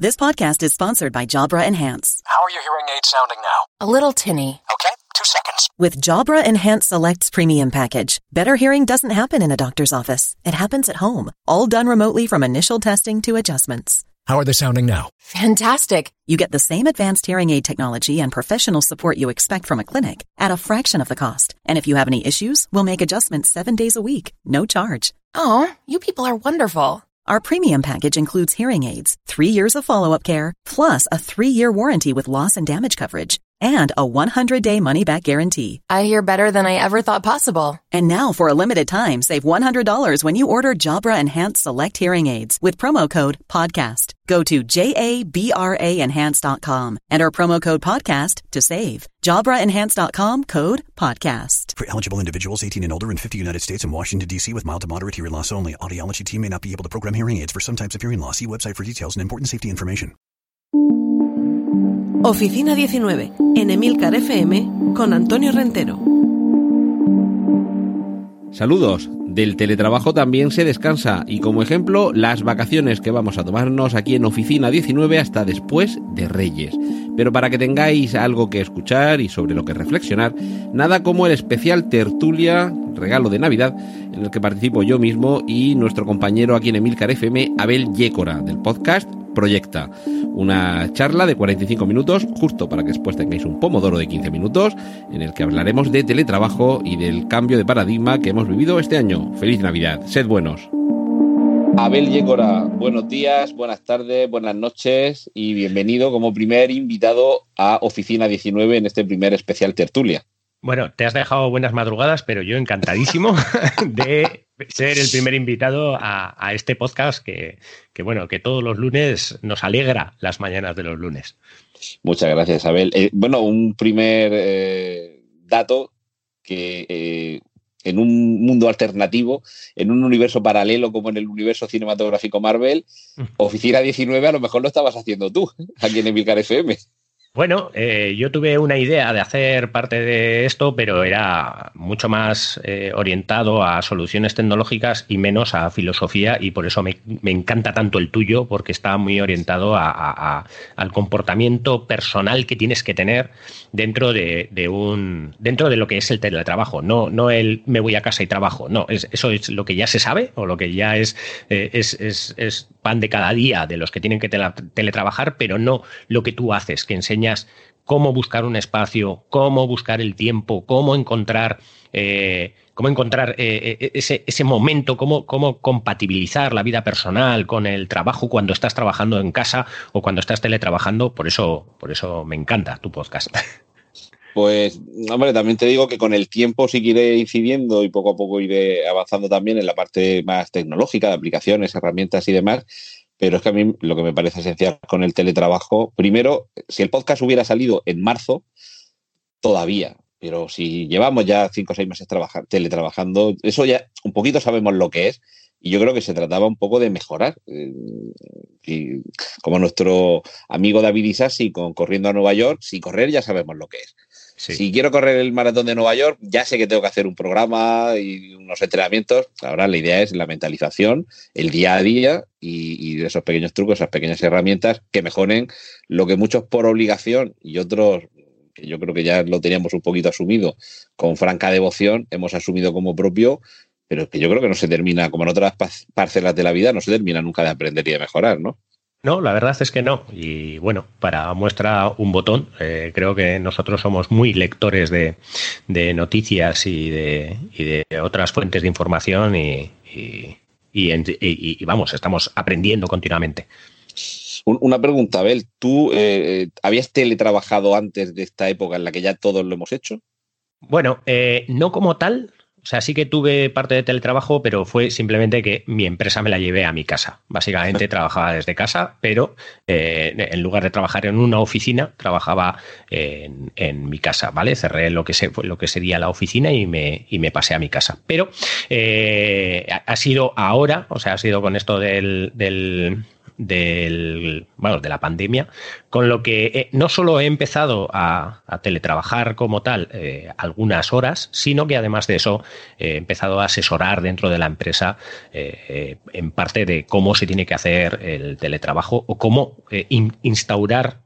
This podcast is sponsored by Jabra Enhance. How are your hearing aids sounding now? A little tinny. Okay, two seconds. With Jabra Enhance Selects Premium Package, better hearing doesn't happen in a doctor's office. It happens at home, all done remotely from initial testing to adjustments. How are they sounding now? Fantastic. You get the same advanced hearing aid technology and professional support you expect from a clinic at a fraction of the cost. And if you have any issues, we'll make adjustments seven days a week, no charge. Oh, you people are wonderful. Our premium package includes hearing aids, three years of follow up care, plus a three year warranty with loss and damage coverage, and a 100 day money back guarantee. I hear better than I ever thought possible. And now, for a limited time, save $100 when you order Jabra Enhanced Select Hearing Aids with promo code PODCAST. Go to JABRAenhance.com, enter promo code PODCAST to save. JabraEnhance.com code PODCAST. For eligible individuals 18 and older in 50 United States and Washington, D.C. with mild to moderate hearing loss only, audiology team may not be able to program hearing aids for some types of hearing loss. See website for details and important safety information. Oficina 19, en Emilcar FM, con Antonio Rentero. Saludos. Del teletrabajo también se descansa y como ejemplo las vacaciones que vamos a tomarnos aquí en Oficina 19 hasta después de Reyes. Pero para que tengáis algo que escuchar y sobre lo que reflexionar, nada como el especial tertulia, regalo de Navidad, en el que participo yo mismo y nuestro compañero aquí en Emilcar FM, Abel Yécora, del podcast Proyecta. Una charla de 45 minutos, justo para que después tengáis un pomodoro de 15 minutos, en el que hablaremos de teletrabajo y del cambio de paradigma que hemos vivido este año. Feliz Navidad, sed buenos. Abel Yécora, buenos días, buenas tardes, buenas noches y bienvenido como primer invitado a Oficina 19 en este primer especial tertulia. Bueno, te has dejado buenas madrugadas, pero yo encantadísimo de ser el primer invitado a, este podcast que, bueno, que todos los lunes nos alegra las mañanas de los lunes. Muchas gracias, Abel. Eh, bueno, un primer eh, dato que eh, en un mundo alternativo, en un universo paralelo como en el universo cinematográfico Marvel, Oficina 19 a lo mejor lo estabas haciendo tú, aquí en Emilcar FM. Bueno, eh, yo tuve una idea de hacer parte de esto, pero era mucho más eh, orientado a soluciones tecnológicas y menos a filosofía y por eso me, encanta tanto el tuyo, porque está muy orientado al comportamiento personal que tienes que tener dentro de, un dentro de lo que es el teletrabajo. No, no el me voy a casa y trabajo. No, eso es lo que ya se sabe o lo que ya es, eh, es, es pan de cada día de los que tienen que teletrabajar, pero no lo que tú haces, que enseña cómo buscar un espacio, cómo buscar el tiempo, cómo encontrar, eh, cómo encontrar eh, eh, ese, momento, cómo, cómo compatibilizar la vida personal con el trabajo cuando estás trabajando en casa o cuando estás teletrabajando. Por eso, por eso me encanta tu podcast. Pues, hombre, también te digo que con el tiempo sí que iré incidiendo y poco a poco iré avanzando también en la parte más tecnológica de aplicaciones, herramientas y demás pero es que a mí lo que me parece esencial con el teletrabajo, primero, si el podcast hubiera salido en marzo, todavía, pero si llevamos ya cinco o seis meses teletrabajando, eso ya un poquito sabemos lo que es. Y yo creo que se trataba un poco de mejorar. Eh, y como nuestro amigo David Isasi Corriendo a Nueva York, si correr ya sabemos lo que es. Si quiero correr el maratón de Nueva York, ya sé que tengo que hacer un programa y unos entrenamientos. Ahora la idea es la mentalización, el día a día y, esos pequeños trucos, esas pequeñas herramientas que mejoren lo que muchos por obligación y otros que yo creo que ya lo teníamos un poquito asumido con franca devoción, hemos asumido como propio, pero que yo creo que no se termina, como en otras parcelas de la vida, no se termina nunca de aprender y de mejorar, ¿no? No, la verdad es que no. Y bueno, para muestra un botón, eh, creo que nosotros somos muy lectores de, noticias y de, y de, otras fuentes de información y, y, vamos, estamos aprendiendo continuamente. Una pregunta, Abel, ¿tú eh, habías teletrabajado antes de esta época en la que ya todos lo hemos hecho? Bueno, eh, no como tal, o sea, sí que tuve parte de teletrabajo, pero fue simplemente que mi empresa me la llevé a mi casa. Básicamente trabajaba desde casa, pero eh, en lugar de trabajar en una oficina, trabajaba en, mi casa, ¿vale? Cerré lo que, lo que sería la oficina y me, y me pasé a mi casa. Pero eh, ha sido ahora, o sea, ha sido con esto del del, bueno, de la pandemia, con lo que eh, no solo he empezado a, teletrabajar como tal eh, algunas horas, sino que además de eso he empezado a asesorar dentro de la empresa en parte de cómo se tiene que hacer el teletrabajo o cómo instaurar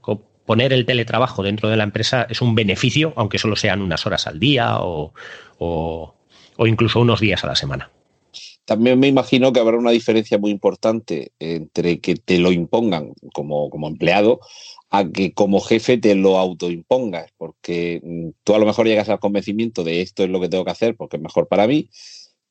poner el teletrabajo dentro de la empresa es un beneficio, aunque solo sean unas horas al día o, incluso unos días a la semana. También me imagino que habrá una diferencia muy importante entre que te lo impongan como, como empleado a que como jefe te lo autoimpongas, porque mm, tú a lo mejor llegas al convencimiento de esto es lo que tengo que hacer porque es mejor para mí,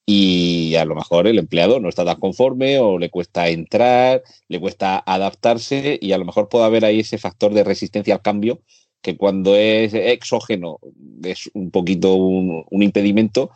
y a lo mejor el empleado no está tan conforme o le cuesta entrar, le cuesta adaptarse y a lo mejor puede haber ahí ese factor de resistencia al cambio que cuando es exógeno es un poquito un, impedimento,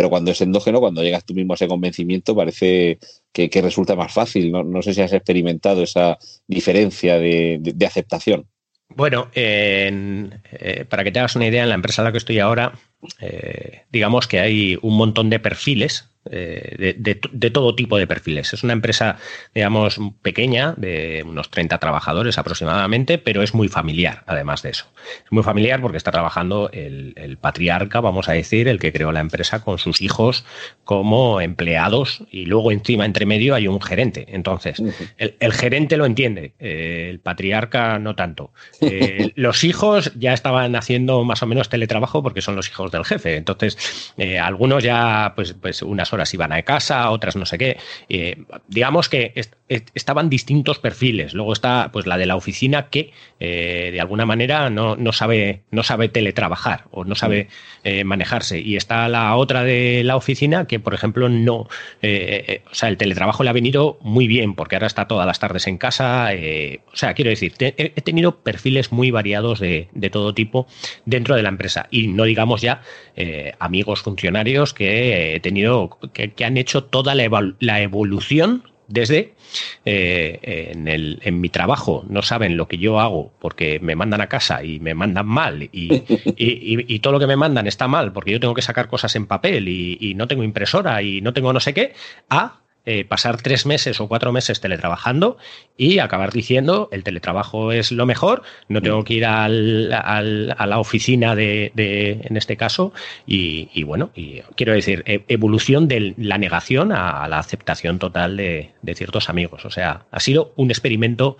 pero cuando es endógeno, cuando llegas tú mismo a ese convencimiento, parece que, resulta más fácil. No, sé si has experimentado esa diferencia de, aceptación. Bueno, eh, para que te hagas una idea, en la empresa en la que estoy ahora, eh, digamos que hay un montón de perfiles eh, de, todo tipo de perfiles. Es una empresa, digamos, pequeña, de unos 30 trabajadores aproximadamente, pero es muy familiar, además de eso. Es muy familiar porque está trabajando el, patriarca, vamos a decir, el que creó la empresa con sus hijos como empleados y luego encima, entre medio, hay un gerente. Entonces, el, gerente lo entiende, eh, el patriarca no tanto. Los hijos ya estaban haciendo más o menos teletrabajo porque son los hijos del jefe. Entonces, algunos ya, pues, pues unas horas iban a casa, otras no sé qué. Eh, digamos que estaban distintos perfiles. Luego está pues la de la oficina que eh, de alguna manera no, sabe, no sabe teletrabajar o no sabe eh, manejarse. Y está la otra de la oficina que, por ejemplo, no. o sea, el teletrabajo le ha venido muy bien porque ahora está todas las tardes en casa. o sea, quiero decir, he tenido perfiles muy variados de, todo tipo dentro de la empresa. Y no digamos ya amigos funcionarios que he tenido que, han hecho toda la, evolución desde eh, en, el, en, mi trabajo. No saben lo que yo hago porque me mandan a casa y me mandan mal y, y, todo lo que me mandan está mal porque yo tengo que sacar cosas en papel y, no tengo impresora y no tengo no sé qué, a eh, pasar tres meses o cuatro meses teletrabajando y acabar diciendo el teletrabajo es lo mejor, no tengo que ir al, a la oficina de, en este caso, y, bueno, y quiero decir, e, evolución de la negación a, la aceptación total de, ciertos amigos. O sea, ha sido un experimento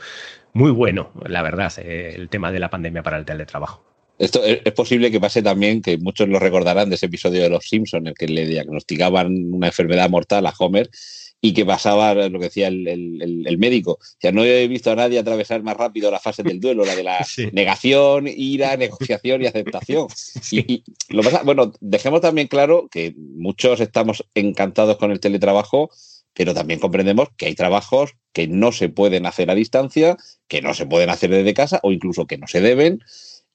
muy bueno, la verdad, eh, el tema de la pandemia para el teletrabajo. Esto es, posible que pase también, que muchos lo recordarán de ese episodio de Los Simpsons, en el que le diagnosticaban una enfermedad mortal a Homer y que pasaba lo que decía el, médico. O sea, no he visto a nadie atravesar más rápido la fase del duelo, la de la negación, ira, negociación y aceptación. Y, lo pasa, bueno, dejemos también claro que muchos estamos encantados con el teletrabajo, pero también comprendemos que hay trabajos que no se pueden hacer a distancia, que no se pueden hacer desde casa o incluso que no se deben.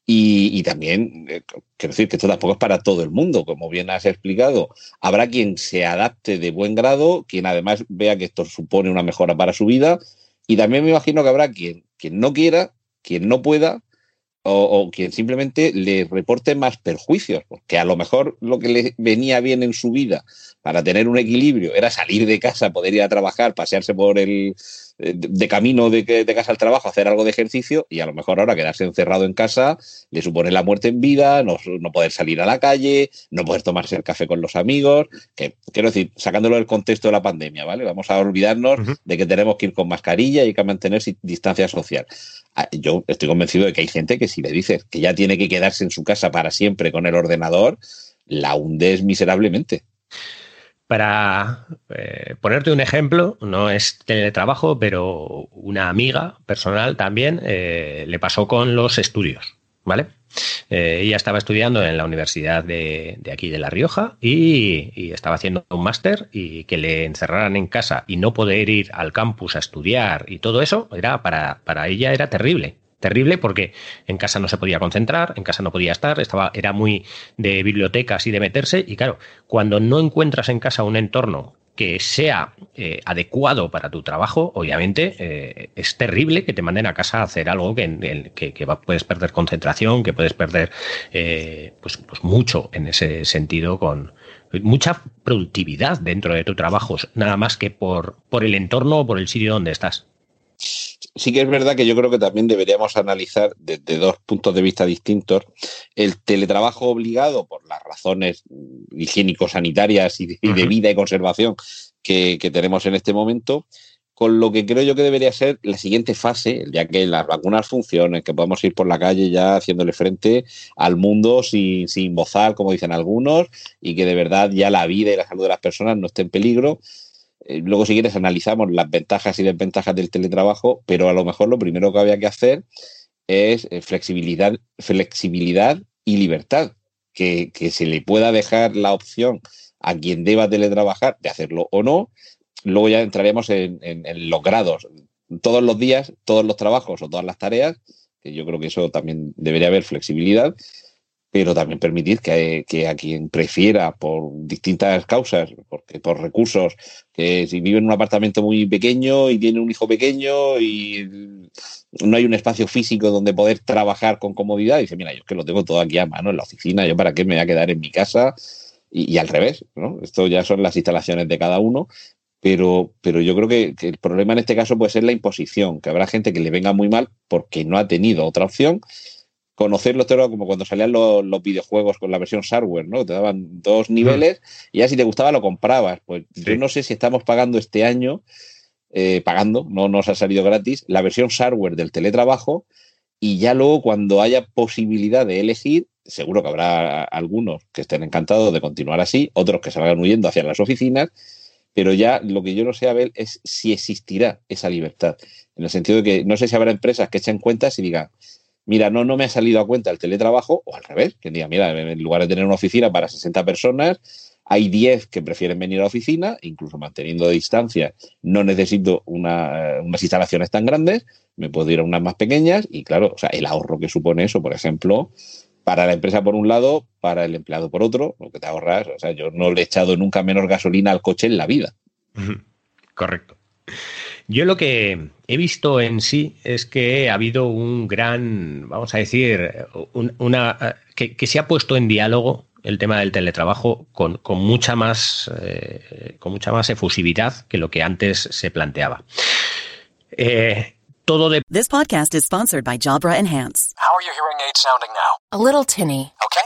Y, también, eh, quiero decir que esto tampoco es para todo el mundo, como bien has explicado. Habrá quien se adapte de buen grado, quien además vea que esto supone una mejora para su vida. Y también me imagino que habrá quien, quien no quiera, quien no pueda, o, quien simplemente le reporte más perjuicios, porque a lo mejor lo que le venía bien en su vida para tener un equilibrio era salir de casa, poder ir a trabajar, pasearse por el, eh, de camino de, de, casa al trabajo, hacer algo de ejercicio y a lo mejor ahora quedarse encerrado en casa le supone la muerte en vida, no, poder salir a la calle, no poder tomarse el café con los amigos, que quiero decir, sacándolo del contexto de la pandemia, ¿vale? Vamos a olvidarnos de que tenemos que ir con mascarilla y que mantener distancia social. Ah, yo estoy convencido de que hay gente que si le dices que ya tiene que quedarse en su casa para siempre con el ordenador, la hundes miserablemente. Para eh, ponerte un ejemplo, no es teletrabajo, pero una amiga personal también eh, le pasó con los estudios, ¿vale? Eh, ella estaba estudiando en la universidad de, aquí de La Rioja y, estaba haciendo un máster y que le encerraran en casa y no poder ir al campus a estudiar y todo eso, era para, para ella era terrible terrible porque en casa no se podía concentrar, en casa no podía estar, estaba, era muy de bibliotecas y de meterse. Y claro, cuando no encuentras en casa un entorno que sea eh, adecuado para tu trabajo, obviamente eh, es terrible que te manden a casa a hacer algo que, que, puedes perder concentración, que puedes perder eh, pues, pues, mucho en ese sentido con mucha productividad dentro de tu trabajo, nada más que por, por el entorno o por el sitio donde estás. Sí que es verdad que yo creo que también deberíamos analizar desde dos puntos de vista distintos el teletrabajo obligado por las razones higiénico-sanitarias y, de, vida y conservación que, tenemos en este momento, con lo que creo yo que debería ser la siguiente fase, ya que las vacunas funcionen, que podamos ir por la calle ya haciéndole frente al mundo sin, sin bozar, como dicen algunos, y que de verdad ya la vida y la salud de las personas no esté en peligro luego, si quieres, analizamos las ventajas y desventajas del teletrabajo, pero a lo mejor lo primero que había que hacer es eh, flexibilidad, flexibilidad y libertad. Que, se le pueda dejar la opción a quien deba teletrabajar de hacerlo o no. Luego ya entraremos en, en los grados. Todos los días, todos los trabajos o todas las tareas, que yo creo que eso también debería haber flexibilidad pero también permitir que, a quien prefiera por distintas causas, porque por recursos, que si vive en un apartamento muy pequeño y tiene un hijo pequeño y no hay un espacio físico donde poder trabajar con comodidad, dice, mira, yo es que lo tengo todo aquí a mano en la oficina, yo para qué me voy a quedar en mi casa y, al revés, ¿no? Esto ya son las instalaciones de cada uno, pero, pero yo creo que, que, el problema en este caso puede ser la imposición, que habrá gente que le venga muy mal porque no ha tenido otra opción conocerlo era como cuando salían los, videojuegos con la versión hardware, ¿no? Te daban dos niveles y ya si te gustaba lo comprabas. Pues yo no sé si estamos pagando este año, eh, pagando, no nos ha salido gratis, la versión hardware del teletrabajo y ya luego cuando haya posibilidad de elegir, seguro que habrá algunos que estén encantados de continuar así, otros que salgan huyendo hacia las oficinas, pero ya lo que yo no sé, Abel, es si existirá esa libertad. En el sentido de que no sé si habrá empresas que echen cuentas y digan, mira, no, no me ha salido a cuenta el teletrabajo, o al revés, que diga, mira, en lugar de tener una oficina para 60 personas, hay 10 que prefieren venir a la oficina, incluso manteniendo distancia, no necesito una, unas instalaciones tan grandes, me puedo ir a unas más pequeñas y claro, o sea, el ahorro que supone eso, por ejemplo, para la empresa por un lado, para el empleado por otro, lo que te ahorras, o sea, yo no le he echado nunca menos gasolina al coche en la vida. Correcto. Yo lo que he visto en sí es que ha habido un gran, vamos a decir, una que, se ha puesto en diálogo el tema del teletrabajo con, mucha más eh, con mucha más efusividad que lo que antes se planteaba. Eh, todo de This podcast is sponsored by Jabra Enhance. How are your hearing aids sounding now? A little tinny. Okay,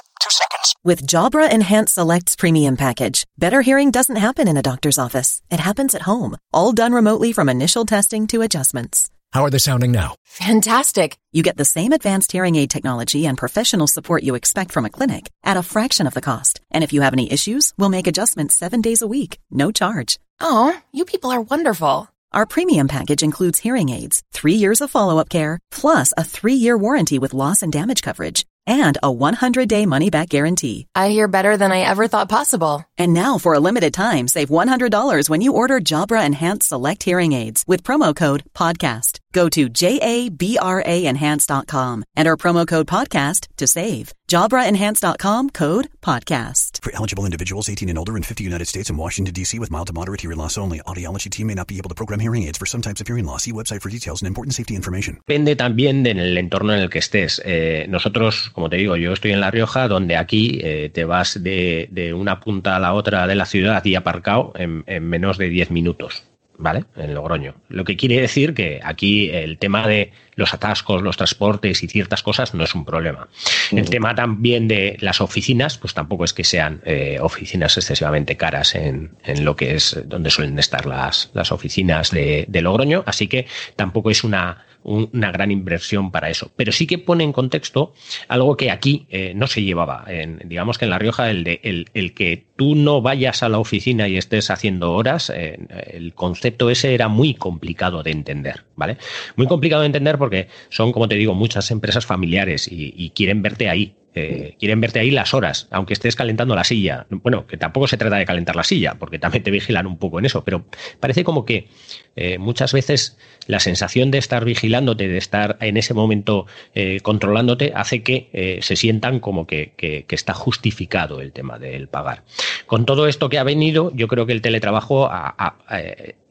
two seconds. With Jabra Enhance Selects Premium Package, better hearing doesn't happen in a doctor's office. It happens at home, all done remotely from initial testing to adjustments. How are they sounding now? Fantastic. You get the same advanced hearing aid technology and professional support you expect from a clinic at a fraction of the cost. And if you have any issues, we'll make adjustments seven days a week, no charge. Oh, you people are wonderful. Our premium package includes hearing aids, three years of follow-up care, plus a three-year warranty with loss and damage coverage, and a 100-day money-back guarantee. I hear better than I ever thought possible. And now, for a limited time, save $100 when you order Jabra Enhanced Select Hearing Aids with promo code PODCAST. Go to JABRAenhance.com. Enter promo code podcast to save. JabraEnhance.com code podcast. For eligible individuals 18 and older in 50 United States and Washington, D.C. with mild to moderate hearing loss only. Audiology team may not be able to program hearing aids for some types of hearing loss. See website for details and important safety information. Depende también del entorno en el que estés. Eh, nosotros, como te digo, yo estoy en La Rioja, donde aquí eh, te vas de, de, una punta a la otra de la ciudad y aparcado en, en menos de 10 minutos. ¿Vale? En Logroño. Lo que quiere decir que aquí el tema de los atascos, los transportes y ciertas cosas no es un problema. El tema también de las oficinas, pues tampoco es que sean eh, oficinas excesivamente caras en, en, lo que es donde suelen estar las, las oficinas de, de Logroño, así que tampoco es una una gran inversión para eso. Pero sí que pone en contexto algo que aquí eh, no se llevaba. En, digamos que en La Rioja, el, de, el, que tú no vayas a la oficina y estés haciendo horas, eh, el concepto ese era muy complicado de entender, ¿vale? Muy complicado de entender porque son, como te digo, muchas empresas familiares y quieren verte ahí. Eh, quieren verte ahí las horas, aunque estés calentando la silla. Bueno, que tampoco se trata de calentar la silla, porque también te vigilan un poco en eso, pero parece como que eh, muchas veces la sensación de estar vigilándote, de estar en ese momento eh, controlándote, hace que se sientan como que, está justificado el tema del pagar. Con todo esto que ha venido, yo creo que el teletrabajo ha,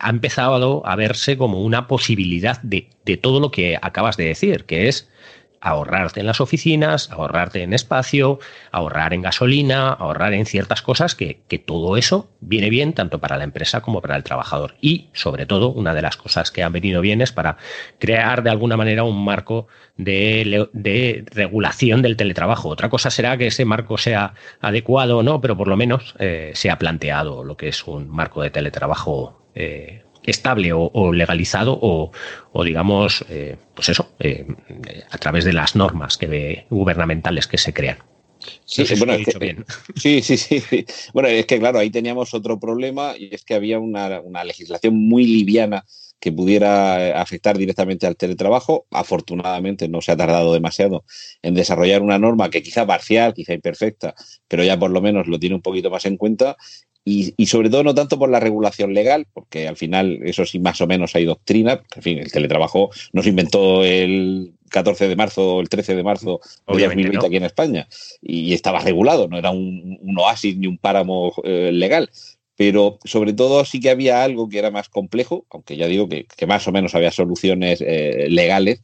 empezado a verse como una posibilidad de todo lo que acabas de decir, que es ahorrarte en las oficinas, ahorrarte en espacio, ahorrar en gasolina, ahorrar en ciertas cosas que, que, todo eso viene bien tanto para la empresa como para el trabajador. Y sobre todo, una de las cosas que han venido bien es para crear de alguna manera un marco de, de regulación del teletrabajo. Otra cosa será que ese marco sea adecuado o no, pero por lo menos eh, se ha planteado lo que es un marco de teletrabajo eh, estable o, o legalizado o, o digamos, eh, pues eso, eh, a través de las normas que gubernamentales que se crean. Sí, No sé si bueno, es que- bien. sí, sí. Bueno, es que claro, ahí teníamos otro problema y es que había una, una legislación muy liviana que pudiera eh, afectar directamente al teletrabajo. Afortunadamente no se ha tardado demasiado en desarrollar una norma que quizá parcial, quizá imperfecta, pero ya por lo menos lo tiene un poquito más en cuenta. Y, y sobre todo no tanto por la regulación legal, porque al final eso sí más o menos hay doctrina. En fin, el teletrabajo no se inventó el 14 de marzo o el 13 de marzo de Obviamente 2020 no. aquí en España y estaba regulado, no era un, un oasis ni un páramo eh, legal. Pero sobre todo sí que había algo que era más complejo, aunque ya digo que, que más o menos había soluciones eh, legales,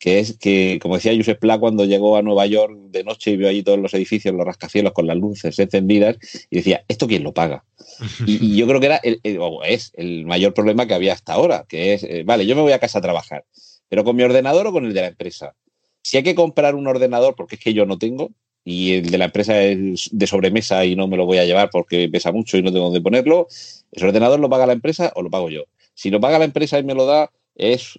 que es que, como decía Josep Pla cuando llegó a Nueva York de noche y vio allí todos los edificios, los rascacielos con las luces encendidas, y decía, ¿esto quién lo paga? Y, y yo creo que era el, el- o es el mayor problema que había hasta ahora, que es, eh, vale, yo me voy a casa a trabajar, pero con mi ordenador o con el de la empresa. Si hay que comprar un ordenador, porque es que yo no tengo, y el de la empresa es de sobremesa y no me lo voy a llevar porque pesa mucho y no tengo dónde ponerlo, ¿ese ordenador lo paga la empresa o lo pago yo? Si lo paga la empresa y me lo da, es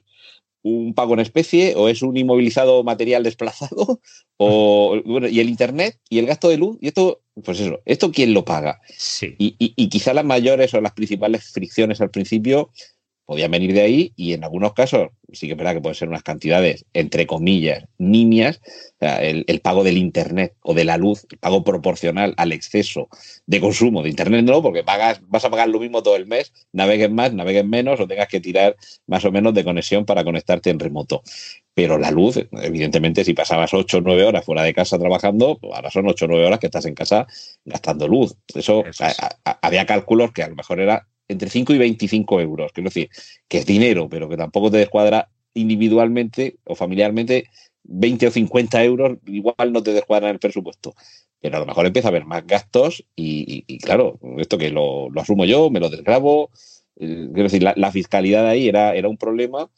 un pago en especie o es un inmovilizado material desplazado o bueno, y el internet y el gasto de luz y esto pues eso esto quién lo paga Sí. y, y, y quizá las mayores o las principales fricciones al principio podían venir de ahí y en algunos casos sí que es verdad que pueden ser unas cantidades entre comillas nimias o sea, el, el pago del internet o de la luz el pago proporcional al exceso de consumo de internet no porque pagas vas a pagar lo mismo todo el mes navegues más navegues menos o tengas que tirar más o menos de conexión para conectarte en remoto pero la luz, evidentemente, si pasabas 8 o 9 horas fuera de casa trabajando, pues ahora son 8 o 9 horas que estás en casa gastando luz. Eso, Eso es. a- a- había cálculos que a lo mejor era entre 5 y 25 euros. Quiero decir, que es dinero, pero que tampoco te descuadra individualmente o familiarmente 20 o 50 euros, igual no te descuadra en el presupuesto. Pero a lo mejor empieza a haber más gastos y, y- y claro, esto que lo, lo asumo yo, me lo desgrabo. eh, quiero decir, la, la fiscalidad ahí era, era un problema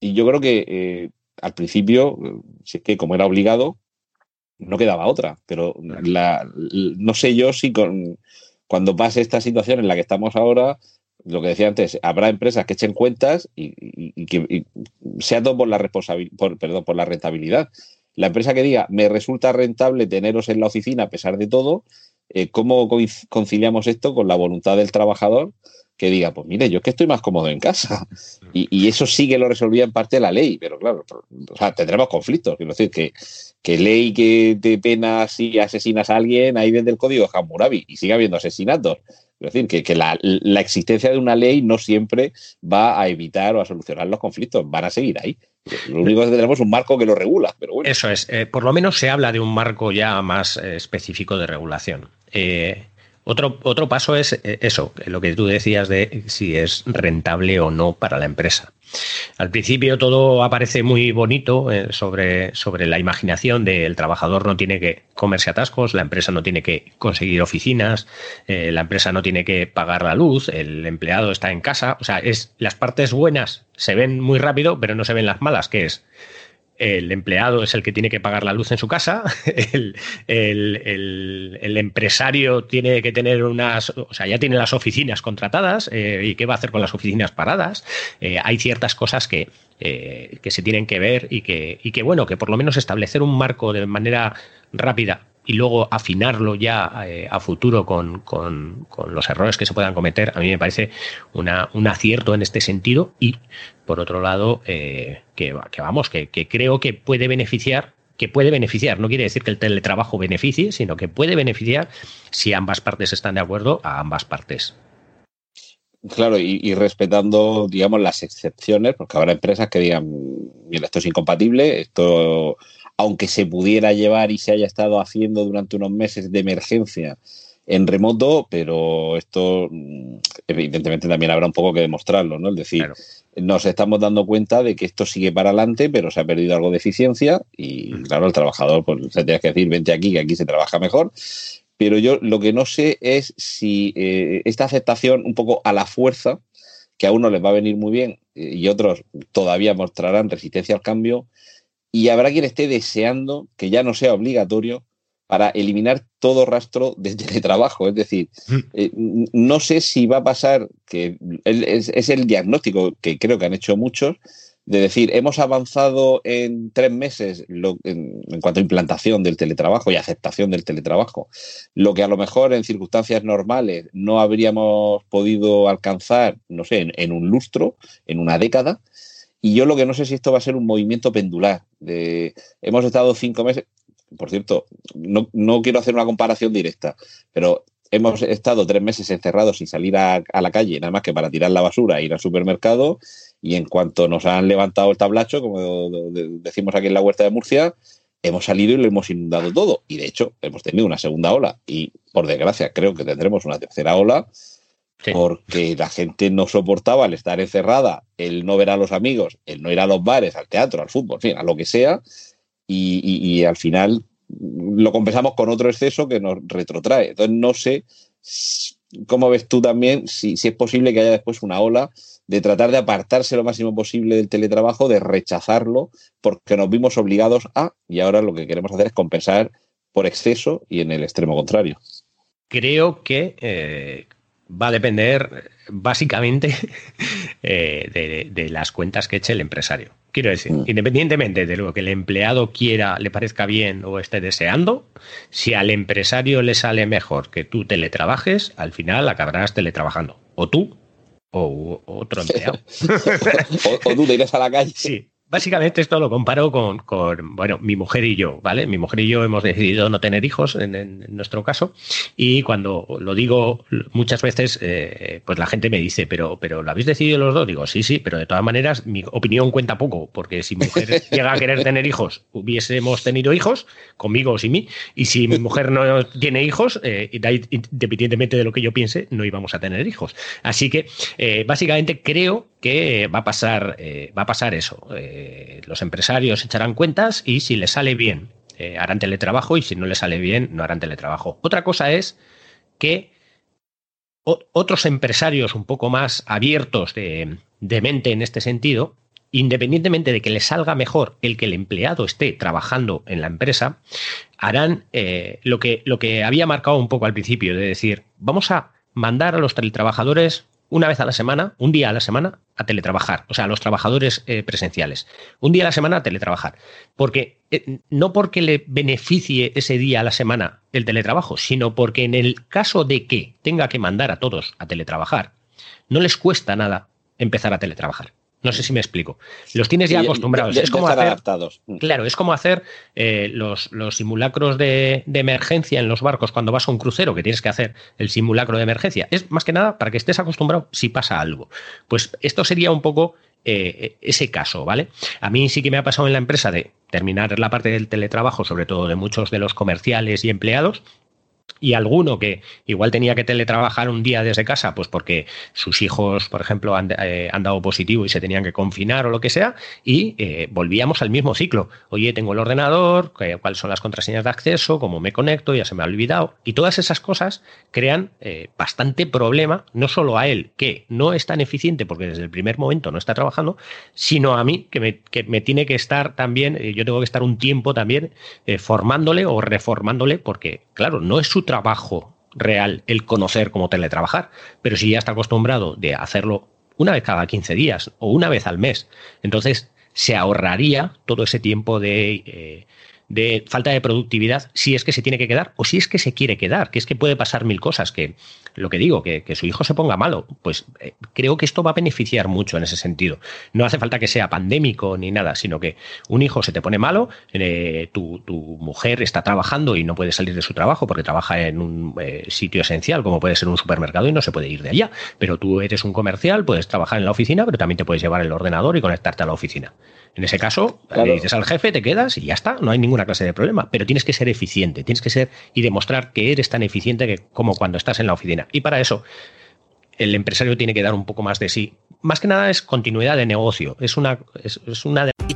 y yo creo que eh, al principio, eh, si es que como era obligado, no quedaba otra. Pero la, no sé yo si con, cuando pase esta situación en la que estamos ahora, lo que decía antes, habrá empresas que echen cuentas y, que y sea todo por la por, perdón, por la rentabilidad. La empresa que diga, me resulta rentable teneros en la oficina a pesar de todo, eh, ¿cómo conciliamos esto con la voluntad del trabajador que diga, pues mire, yo es que estoy más cómodo en casa? Y, y eso sí que lo resolvía en parte la ley, pero claro, o sea, tendremos conflictos. Quiero decir que, que ley que te pena si asesinas a alguien, ahí desde el código de Hammurabi y sigue habiendo asesinatos. Es decir, que, que la, la existencia de una ley no siempre va a evitar o a solucionar los conflictos, van a seguir ahí. Lo único que tenemos es un marco que lo regula, pero bueno. Eso es. Eh, por lo menos se habla de un marco ya más eh, específico de regulación. Eh, otro, otro paso es eh, eso, lo que tú decías de si es rentable o no para la empresa. Al principio todo aparece muy bonito eh, sobre, sobre la imaginación del trabajador no tiene que comerse atascos, la empresa no tiene que conseguir oficinas, eh, la empresa no tiene que pagar la luz, el empleado está en casa. O sea, es las partes buenas se ven muy rápido, pero no se ven las malas, que es el empleado es el que tiene que pagar la luz en su casa, el, el- empresario tiene que tener unas, o sea, ya tiene las oficinas contratadas eh, y qué va a hacer con las oficinas paradas. Eh, hay ciertas cosas que, eh, que se tienen que ver y que, y que, bueno, que por lo menos establecer un marco de manera rápida y luego afinarlo ya eh, a futuro con, con- con los errores que se puedan cometer, a mí me parece una- un acierto en este sentido y, por otro lado, eh, que, que vamos, que, que creo que puede beneficiar, que puede beneficiar, no quiere decir que el teletrabajo beneficie, sino que puede beneficiar si ambas partes están de acuerdo a ambas partes. Claro, y, y respetando, digamos, las excepciones, porque habrá empresas que digan, mira, esto es incompatible, esto, aunque se pudiera llevar y se haya estado haciendo durante unos meses de emergencia, en remoto, pero esto mm, evidentemente también habrá un poco que demostrarlo, ¿no? Es decir, Claro. Nos estamos dando cuenta de que esto sigue para adelante, pero se ha perdido algo de eficiencia y claro, el trabajador pues se tiene que decir, vente aquí, que aquí se trabaja mejor. Pero yo lo que no sé es si eh, esta aceptación un poco a la fuerza, que a unos les va a venir muy bien eh, y otros todavía mostrarán resistencia al cambio, y habrá quien esté deseando que ya no sea obligatorio para eliminar todo rastro de teletrabajo. Es decir, eh, n- no sé si va a pasar, que es, es el diagnóstico que creo que han hecho muchos, de decir, hemos avanzado en tres meses lo- en, en cuanto a implantación del teletrabajo y aceptación del teletrabajo, lo que a lo mejor en circunstancias normales no habríamos podido alcanzar, no sé, en, en un lustro, en una década. Y yo lo que no sé si esto va a ser un movimiento pendular. De, hemos estado cinco meses, por cierto, no, no quiero hacer una comparación directa, pero hemos estado tres meses encerrados sin salir a, a la calle, nada más que para tirar la basura e ir al supermercado. Y en cuanto nos han levantado el tablacho, como de- de- decimos aquí en la huerta de Murcia, hemos salido y lo hemos inundado todo. Y de hecho, hemos tenido una segunda ola. Y por desgracia, creo que tendremos una tercera ola Sí. porque la gente no soportaba el estar encerrada, el no ver a los amigos, el no ir a los bares, al teatro, al fútbol, en fin, a lo que sea, y, al final lo compensamos con otro exceso que nos retrotrae. Entonces no sé cómo ves tú también si, si es posible que haya después una ola de tratar de apartarse lo máximo posible del teletrabajo, de rechazarlo, porque nos vimos obligados a, y ahora lo que queremos hacer es compensar por exceso y en el extremo contrario. Creo que eh, va a depender básicamente eh, de, de las cuentas que eche el empresario. Quiero decir, Mm. independientemente de lo que el empleado quiera, le parezca bien o esté deseando, si al empresario le sale mejor que tú teletrabajes, al final acabarás teletrabajando. O tú o o otro empleado. o, o tú te irás a la calle. Sí. Básicamente esto lo comparo con, con, bueno, mi mujer y yo, ¿vale? Mi mujer y yo hemos decidido no tener hijos en, en nuestro caso y cuando lo digo muchas veces, eh, pues la gente me dice, pero, pero ¿lo habéis decidido los dos? Digo, sí, sí, pero de todas maneras mi opinión cuenta poco, porque si mi mujer llega a querer tener hijos, hubiésemos tenido hijos, conmigo o sin mí, y si mi mujer no tiene hijos, eh, independientemente de lo que yo piense, no íbamos a tener hijos. Así que eh, básicamente creo que va a pasar, eh, va a pasar eso. Eh, los empresarios echarán cuentas y si les sale bien, eh, harán teletrabajo y si no les sale bien, no harán teletrabajo. Otra cosa es que otros empresarios un poco más abiertos de, de mente en este sentido, independientemente de que les salga mejor el que el empleado esté trabajando en la empresa, harán eh, lo, que, lo que había marcado un poco al principio, de decir, vamos a mandar a los teletrabajadores una vez a la semana, un día a la semana, a teletrabajar, o sea, a los trabajadores eh, presenciales, un día a la semana a teletrabajar, porque eh, no porque le beneficie ese día a la semana el teletrabajo, sino porque en el caso de que tenga que mandar a todos a teletrabajar, no les cuesta nada empezar a teletrabajar. No sé si me explico. Los tienes ya Y- acostumbrados. ya- es como hacer, adaptados. Mm. Claro, es como hacer eh, los, los simulacros de, de emergencia en los barcos cuando vas a un crucero, que tienes que hacer el simulacro de emergencia. Es más que nada para que estés acostumbrado si pasa algo. Pues esto sería un poco eh, ese caso, ¿vale? A mí sí que me ha pasado en la empresa de terminar la parte del teletrabajo, sobre todo de muchos de los comerciales y empleados, y alguno que igual tenía que teletrabajar un día desde casa, pues porque sus hijos, por ejemplo, han, eh, dado positivo y se tenían que confinar o lo que sea, y eh, volvíamos al mismo ciclo. Oye, tengo el ordenador, ¿qué- cuáles son las contraseñas de acceso, cómo me conecto, ya se me ha olvidado. Y todas esas cosas crean eh, bastante problema, no solo a él, que no es tan eficiente porque desde el primer momento no está trabajando, sino a mí, que me, que me tiene que estar también, eh, yo tengo que estar un tiempo también eh, formándole o reformándole, porque, claro, no es su trabajo real el conocer cómo teletrabajar, pero si ya está acostumbrado de hacerlo una vez cada 15 días o una vez al mes, entonces se ahorraría todo ese tiempo de, eh, de falta de productividad si es que se tiene que quedar o si es que se quiere quedar, que es que puede pasar mil cosas, que lo que digo, que, que su hijo se ponga malo, pues eh, creo que esto va a beneficiar mucho en ese sentido. No hace falta que sea pandémico ni nada, sino que un hijo se te pone malo, eh, tu, tu mujer está trabajando y no puede salir de su trabajo porque trabaja en un eh, sitio esencial como puede ser un supermercado y no se puede ir de allá, pero tú eres un comercial, puedes trabajar en la oficina, pero también te puedes llevar el ordenador y conectarte a la oficina. En ese caso, Claro. le dices al jefe, te quedas y ya está, no hay ninguna ninguna clase de problema, pero tienes que ser eficiente, tienes que ser y demostrar que eres tan eficiente que, como cuando estás en la oficina. Y para eso, el empresario tiene que dar un poco más de sí. Más que nada es continuidad de negocio. Es una, es, una de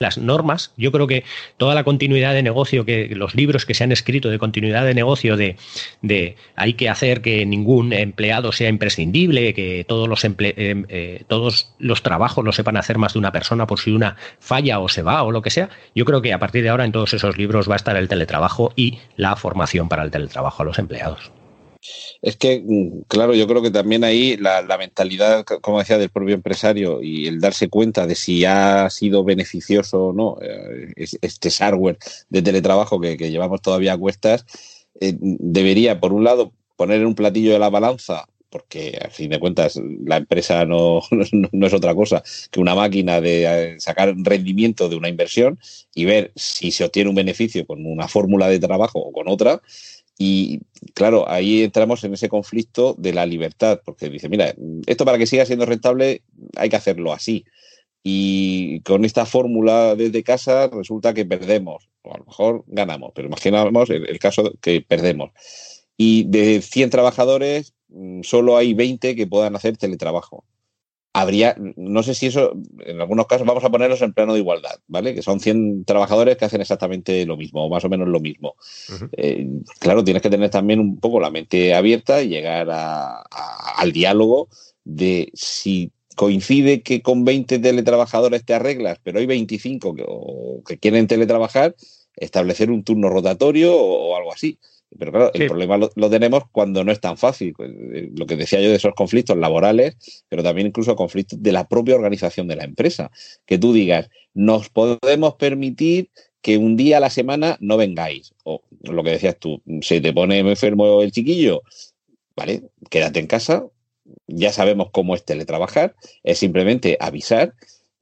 Las normas, yo creo que toda la continuidad de negocio, que los libros que se han escrito de continuidad de negocio, de, hay que hacer que ningún empleado sea imprescindible, que todos los, emple, eh, eh, todos los trabajos lo sepan hacer más de una persona por si una falla o se va o lo que sea, yo creo que a partir de ahora en todos esos libros va a estar el teletrabajo y la formación para el teletrabajo a los empleados. Es que, mm, claro, yo creo que también ahí la, mentalidad, como decía, del propio empresario y el darse cuenta de si ha sido beneficioso o no eh, este hardware de teletrabajo que, llevamos todavía a cuestas, eh, debería, por un lado, poner en un platillo de la balanza porque a fin de cuentas la empresa no, no, no, es otra cosa que una máquina de eh, sacar rendimiento de una inversión y ver si se obtiene un beneficio con una fórmula de trabajo o con otra. Y claro, ahí entramos en ese conflicto de la libertad, porque dice, mira, esto para que siga siendo rentable hay que hacerlo así. Y con esta fórmula desde casa resulta que perdemos, o a lo mejor ganamos, pero imaginamos el, el caso que perdemos. Y de 100 trabajadores, solo hay 20 que puedan hacer teletrabajo. Habría, no sé si eso, en algunos casos vamos a ponerlos en plano de igualdad, ¿vale? Que son 100 trabajadores que hacen exactamente lo mismo, o más o menos lo mismo. Uh -huh. eh, claro, tienes que tener también un poco la mente abierta y llegar a, a, al diálogo de si coincide que con 20 teletrabajadores te arreglas, pero hay 25 que, que quieren teletrabajar, establecer un turno rotatorio o, o algo así. Pero claro, sí. el problema lo, lo, tenemos cuando no es tan fácil. Eh, lo que decía yo de esos conflictos laborales, pero también incluso conflictos de la propia organización de la empresa. Que tú digas, nos podemos permitir que un día a la semana no vengáis. O lo que decías tú, se te pone enfermo el chiquillo, ¿vale? Quédate en casa, ya sabemos cómo es teletrabajar, es simplemente avisar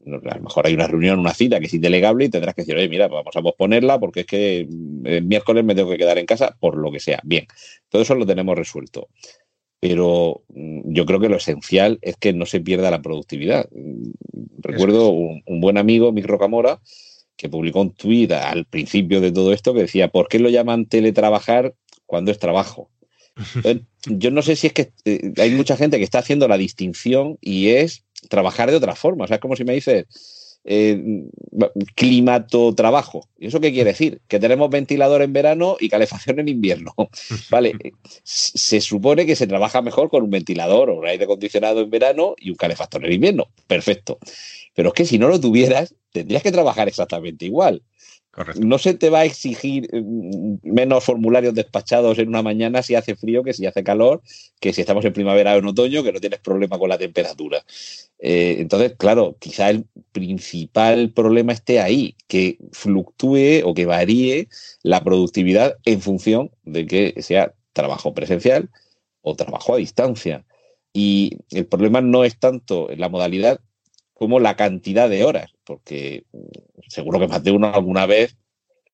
a lo mejor hay una reunión, una cita que es indelegable y tendrás que decir, oye, mira, vamos a posponerla porque es que el miércoles me tengo que quedar en casa por lo que sea. Bien, todo eso lo tenemos resuelto. Pero yo creo que lo esencial es que no se pierda la productividad. Recuerdo un, un buen amigo, Mick Rocamora, que publicó un tuit al principio de todo esto que decía, ¿por qué lo llaman teletrabajar cuando es trabajo? Entonces, yo no sé si es que eh, hay mucha gente que está haciendo la distinción y es trabajar de otra forma. O sea, es como si me dices eh, climato-trabajo. ¿Y eso qué quiere decir? Que tenemos ventilador en verano y calefacción en invierno. Vale, se supone que se trabaja mejor con un ventilador o un aire acondicionado en verano y un calefactor en invierno. Perfecto. Pero es que si no lo tuvieras, tendrías que trabajar exactamente igual. No se te va a exigir menos formularios despachados en una mañana si hace frío que si hace calor, que si estamos en primavera o en otoño, que no tienes problema con la temperatura. Eh, entonces, claro, quizá el principal problema esté ahí, que fluctúe o que varíe la productividad en función de que sea trabajo presencial o trabajo a distancia. Y el problema no es tanto la modalidad como la cantidad de horas, porque seguro que más de uno alguna vez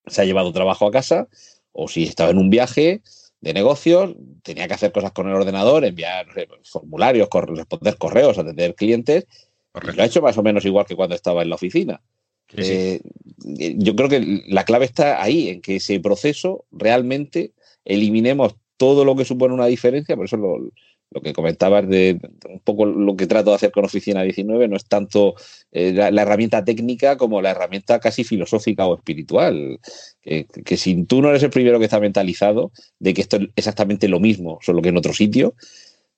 se ha llevado trabajo a casa o si estaba en un viaje de negocios, tenía que hacer cosas con el ordenador, enviar formularios, responder correos, atender clientes. Lo ha hecho más o menos igual que cuando estaba en la oficina. Sí, sí. Eh, yo creo que la clave está ahí, en que ese proceso realmente eliminemos todo lo que supone una diferencia, por eso lo, lo que comentabas de un poco lo que trato de hacer con Oficina 19 no es tanto eh, la, herramienta técnica como la herramienta casi filosófica o espiritual. Que, que, si tú no eres el primero que está mentalizado de que esto es exactamente lo mismo, solo que en otro sitio,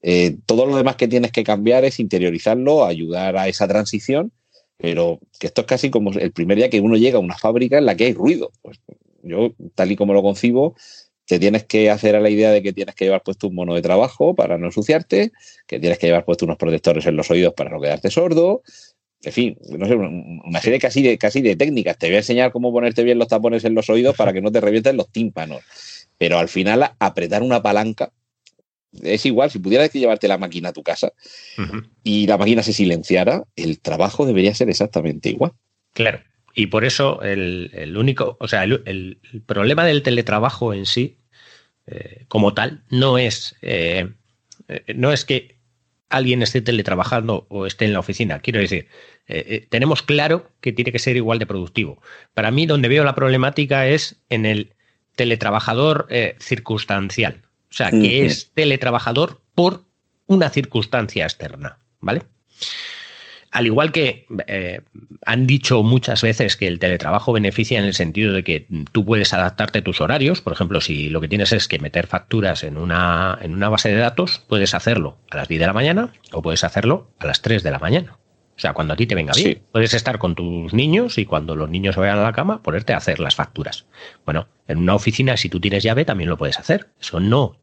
eh, todo lo demás que tienes que cambiar es interiorizarlo, ayudar a esa transición, pero que esto es casi como el primer día que uno llega a una fábrica en la que hay ruido. Pues yo, tal y como lo concibo, te tienes que hacer a la idea de que tienes que llevar puesto un mono de trabajo para no ensuciarte, que tienes que llevar puesto unos protectores en los oídos para no quedarte sordo. En fin, no sé, una serie casi de, casi de técnicas. Te voy a enseñar cómo ponerte bien los tapones en los oídos para que no te revienten los tímpanos. Pero al final, apretar una palanca es igual, si pudieras llevarte la máquina a tu casa y la máquina se silenciara, el trabajo debería ser exactamente igual. Claro. Y por eso el, único, o sea, el, problema del teletrabajo en sí eh, como tal, no es, eh, eh, no es que alguien esté teletrabajando o esté en la oficina. Quiero decir, tenemos claro que tiene que ser igual de productivo. Para mí, donde veo la problemática es en el teletrabajador circunstancial. O sea, que es teletrabajador por una circunstancia externa. ¿Vale? Al igual que eh, han dicho muchas veces que el teletrabajo beneficia en el sentido de que tú puedes adaptarte a tus horarios, por ejemplo, si lo que tienes es que meter facturas en una, en una base de datos, puedes hacerlo a las 10 de la mañana o puedes hacerlo a las 3 de la mañana. O sea, cuando a ti te venga bien. Puedes estar con tus niños y cuando los niños vayan a la cama, ponerte a hacer las facturas. Bueno, en una oficina, si tú tienes llave, también lo puedes hacer. Eso no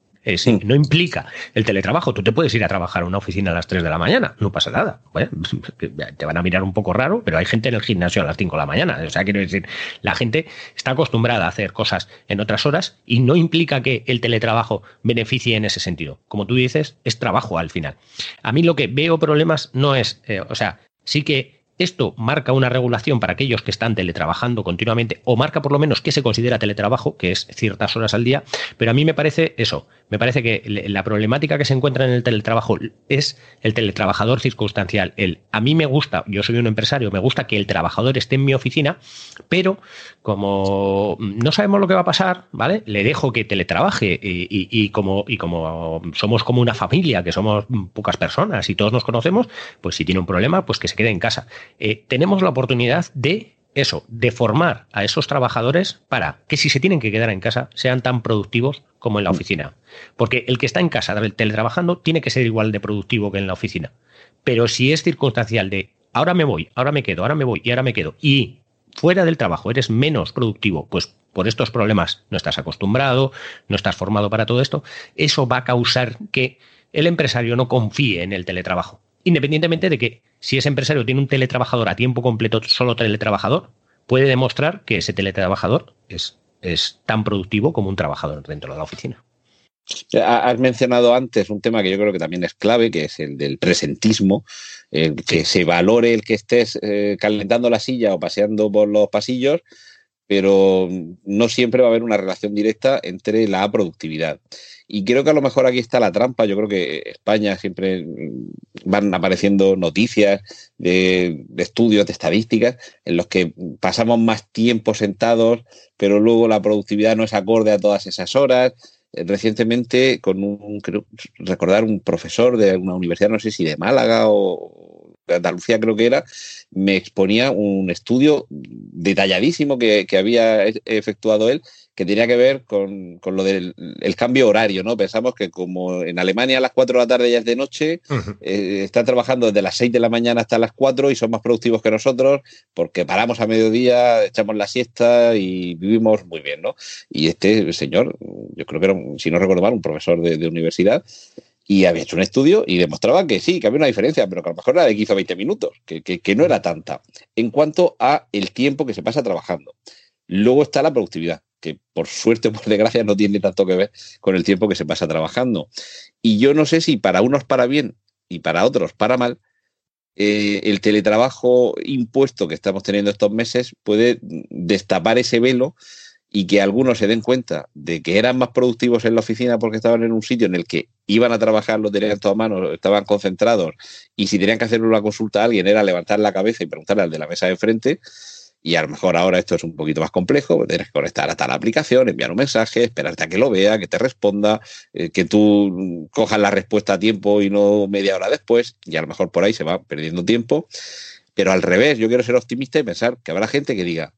no implica el teletrabajo. Tú te puedes ir a trabajar a una oficina a las 3 de la mañana, no pasa nada. te van a mirar un poco raro, pero hay gente en el gimnasio a las 5 de la mañana. O sea, quiero decir, la gente está acostumbrada a hacer cosas en otras horas y no implica que el teletrabajo beneficie en ese sentido. Como tú dices, es trabajo al final. A mí lo que veo problemas no es, eh, o sea, sí que esto marca una regulación para aquellos que están teletrabajando continuamente o marca por lo menos que se considera teletrabajo, que es ciertas horas al día, pero a mí me parece eso, me parece que la problemática que se encuentra en el teletrabajo es el teletrabajador circunstancial. El, a mí me gusta, yo soy un empresario, me gusta que el trabajador esté en mi oficina, pero como no sabemos lo que va a pasar, ¿vale? Le dejo que teletrabaje y, como, y como somos como una familia, que somos pocas personas y todos nos conocemos, pues si tiene un problema, pues que se quede en casa. Eh, tenemos la oportunidad de eso, de formar a esos trabajadores para que si se tienen que quedar en casa sean tan productivos como en la oficina. Porque el que está en casa teletrabajando tiene que ser igual de productivo que en la oficina. Pero si es circunstancial de ahora me voy, ahora me quedo, ahora me voy y ahora me quedo, y fuera del trabajo eres menos productivo, pues por estos problemas no estás acostumbrado, no estás formado para todo esto, eso va a causar que el empresario no confíe en el teletrabajo independientemente de que si ese empresario tiene un teletrabajador a tiempo completo, solo teletrabajador, puede demostrar que ese teletrabajador es, es tan productivo como un trabajador dentro de la oficina. Has mencionado antes un tema que yo creo que también es clave, que es el del presentismo, que se valore el que estés eh, calentando la silla o paseando por los pasillos, pero no siempre va a haber una relación directa entre la productividad. Y creo que a lo mejor aquí está la trampa. Yo creo que España siempre van apareciendo noticias de, estudios, de estadísticas, en los que pasamos más tiempo sentados, pero luego la productividad no es acorde a todas esas horas. Recientemente, con un, recordar un profesor de una universidad, no sé si de Málaga o de Andalucía creo que era, me exponía un estudio detalladísimo que, que había efectuado él que tenía que ver con, lo del cambio horario, ¿no? Pensamos que como en Alemania a las 4 de la tarde ya es de noche, eh, están trabajando desde las 6 de la mañana hasta las 4 y son más productivos que nosotros porque paramos a mediodía, echamos la siesta y vivimos muy bien, ¿no? Y este señor, yo creo que era, si no recuerdo mal, un profesor de, universidad, y había hecho un estudio y demostraba que sí, que había una diferencia, pero que a lo mejor era de 15 o 20 minutos, que, que, no era tanta, en cuanto a el tiempo que se pasa trabajando. Luego está la productividad que por suerte o por desgracia no tiene tanto que ver con el tiempo que se pasa trabajando. Y yo no sé si para unos para bien y para otros para mal, eh, el teletrabajo impuesto que estamos teniendo estos meses puede destapar ese velo y que algunos se den cuenta de que eran más productivos en la oficina porque estaban en un sitio en el que iban a trabajar, lo tenían todo a mano, estaban concentrados y si tenían que hacer una consulta a alguien era levantar la cabeza y preguntarle al de la mesa de frente y a lo mejor ahora esto es un poquito más complejo, pues tienes que conectar a tal aplicación, enviar un mensaje, esperarte a que lo vea, que te responda, eh, que tú cojas la respuesta a tiempo y no media hora después, y a lo mejor por ahí se va perdiendo tiempo. Pero al revés, yo quiero ser optimista y pensar que habrá gente que diga,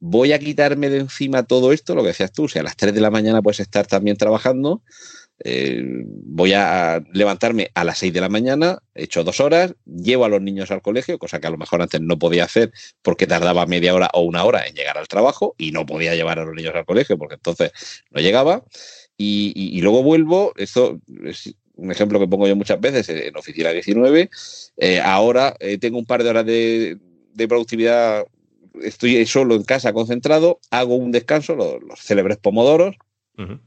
voy a quitarme de encima todo esto, lo que decías tú, si a las 3 de la mañana puedes estar también trabajando, eh, voy a levantarme a las 6 de la mañana, he hecho dos horas, llevo a los niños al colegio, cosa que a lo mejor antes no podía hacer porque tardaba media hora o una hora en llegar al trabajo y no podía llevar a los niños al colegio porque entonces no llegaba. Y, luego vuelvo, esto es un ejemplo que pongo yo muchas veces en Oficina 19, eh, ahora eh, tengo un par de horas de, productividad estoy solo en casa concentrado, hago un descanso, los, los célebres pomodoros,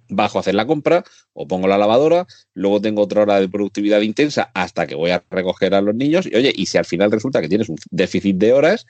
Bajo a hacer la compra o pongo la lavadora, luego tengo otra hora de productividad intensa hasta que voy a recoger a los niños. Y oye, y si al final resulta que tienes un déficit de horas,